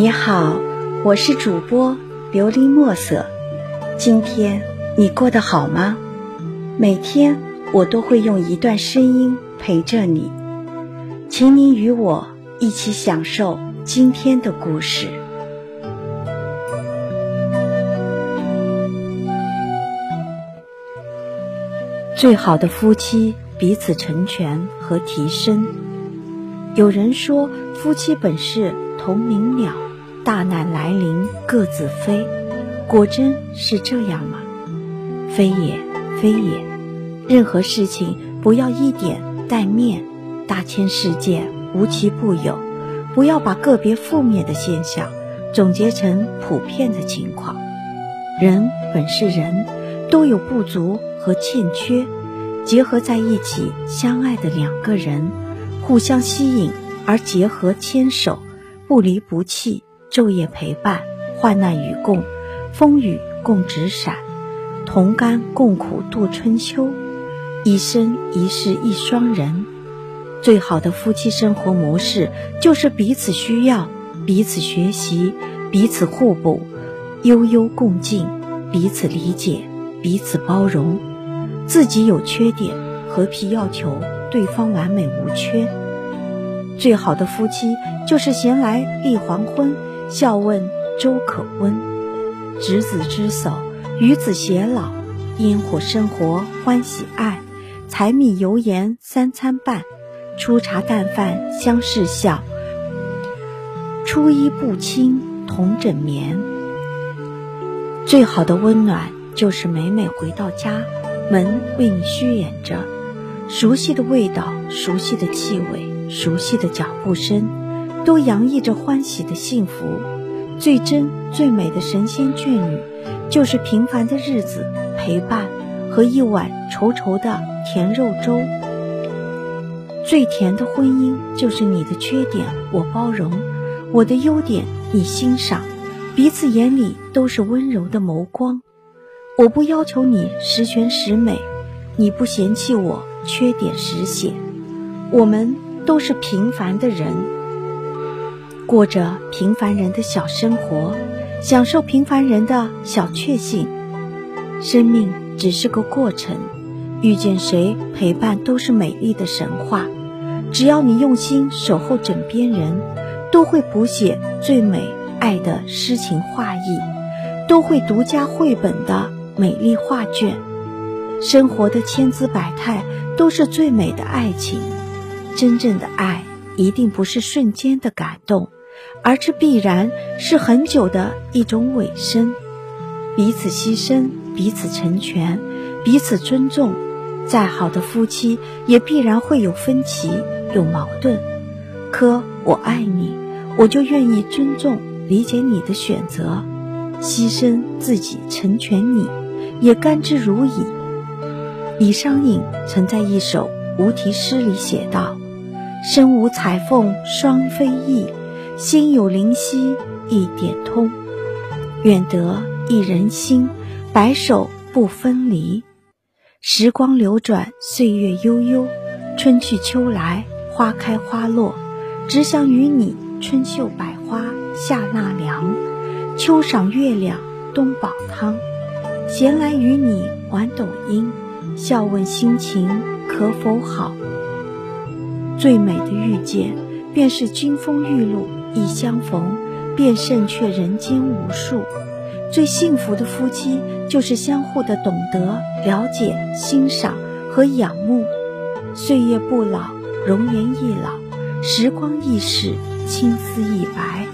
你好，我是主播琉璃墨色。今天你过得好吗？每天我都会用一段声音陪着你，请你与我一起享受今天的故事。最好的夫妻，彼此成全和提升。有人说，夫妻本是同林鸟，大难来临各自飞。果真是这样吗？非也，非也。任何事情不要一点带面，大千世界无奇不有。不要把个别负面的现象总结成普遍的情况。人本是人，都有不足和欠缺，结合在一起，相爱的两个人，互相吸引而结合牵手，不离不弃，昼夜陪伴，患难与共，风雨共执伞，同甘共苦度春秋。一生一世一双人，最好的夫妻生活模式就是彼此需要、彼此学习、彼此互补、悠悠共进、彼此理解、彼此包容。自己有缺点，何必要求对方完美无缺？最好的夫妻就是闲来立黄昏，笑问粥可温，执子之手，与子偕老，烟火生活，欢喜爱。柴米油盐三餐半，粗茶淡饭相视笑。初衣不侵同枕眠。最好的温暖就是每每回到家，门为你虚掩着，熟悉的味道，熟悉的气味，熟悉的脚步声，都洋溢着欢喜的幸福。最真最美的神仙眷侣，就是平凡的日子陪伴和一碗稠稠的。甜肉粥，最甜的婚姻就是你的缺点我包容，我的优点你欣赏，彼此眼里都是温柔的眸光。我不要求你十全十美，你不嫌弃我缺点十显。我们都是平凡的人，过着平凡人的小生活，享受平凡人的小确幸。生命只是个过程。遇见谁陪伴都是美丽的神话，只要你用心守候枕边人，都会谱写最美爱的诗情画意，都会独家绘本的美丽画卷。生活的千姿百态都是最美的爱情，真正的爱一定不是瞬间的感动，而这必然是很久的一种尾声。彼此牺牲，彼此成全，彼此尊重。再好的夫妻，也必然会有分歧、有矛盾。可我爱你，我就愿意尊重、理解你的选择，牺牲自己成全你，也甘之如饴。李商隐曾在一首无题诗里写道：“身无彩凤双飞翼，心有灵犀一点通。愿得一人心，白首不分离。”时光流转，岁月悠悠，春去秋来，花开花落，只想与你春绣百花，夏纳凉，秋赏月亮，冬煲汤。闲来与你玩抖音，笑问心情可否好。最美的遇见，便是金风玉露一相逢，便胜却人间无数。最幸福的夫妻，就是相互的懂得、了解、欣赏和仰慕。岁月不老，容颜易老；时光易逝，青丝易白。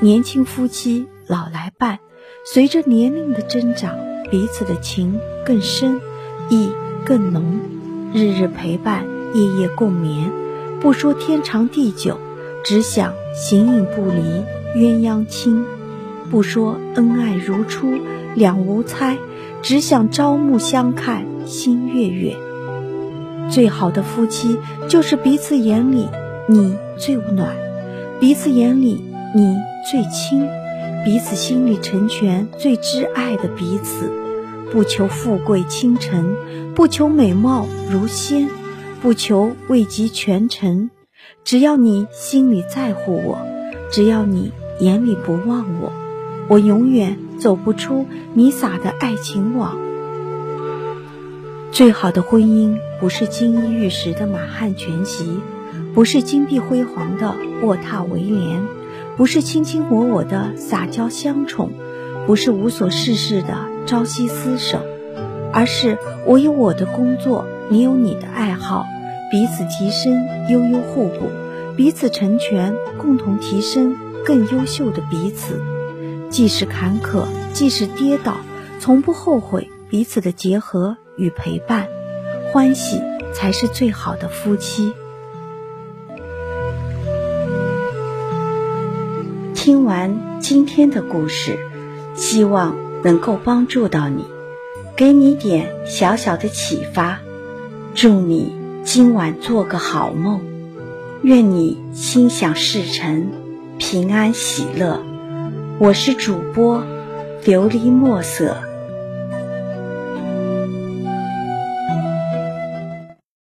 年轻夫妻老来伴，随着年龄的增长，彼此的情更深，意更浓。日日陪伴，夜夜共眠，不说天长地久，只想形影不离，鸳鸯亲。不说恩爱如初，两无猜，只想朝暮相看，心悦悦。最好的夫妻就是彼此眼里你最暖，彼此眼里你最亲，彼此心里成全最挚爱的彼此。不求富贵倾城，不求美貌如仙，不求位极权臣，只要你心里在乎我，只要你。眼里不忘我，我永远走不出你撒的爱情网。最好的婚姻不是金衣玉食的满汉全席，不是金碧辉煌的卧榻围帘，不是卿卿我我的撒娇相宠，不是无所事事的朝夕厮守，而是我有我的工作，你有你的爱好，彼此提升，悠悠互补，彼此成全，共同提升更优秀的彼此。即使坎坷，即使跌倒，从不后悔彼此的结合。与陪伴，欢喜才是最好的夫妻。听完今天的故事，希望能够帮助到你，给你点小小的启发。祝你今晚做个好梦，愿你心想事成，平安喜乐。我是主播琉璃墨色。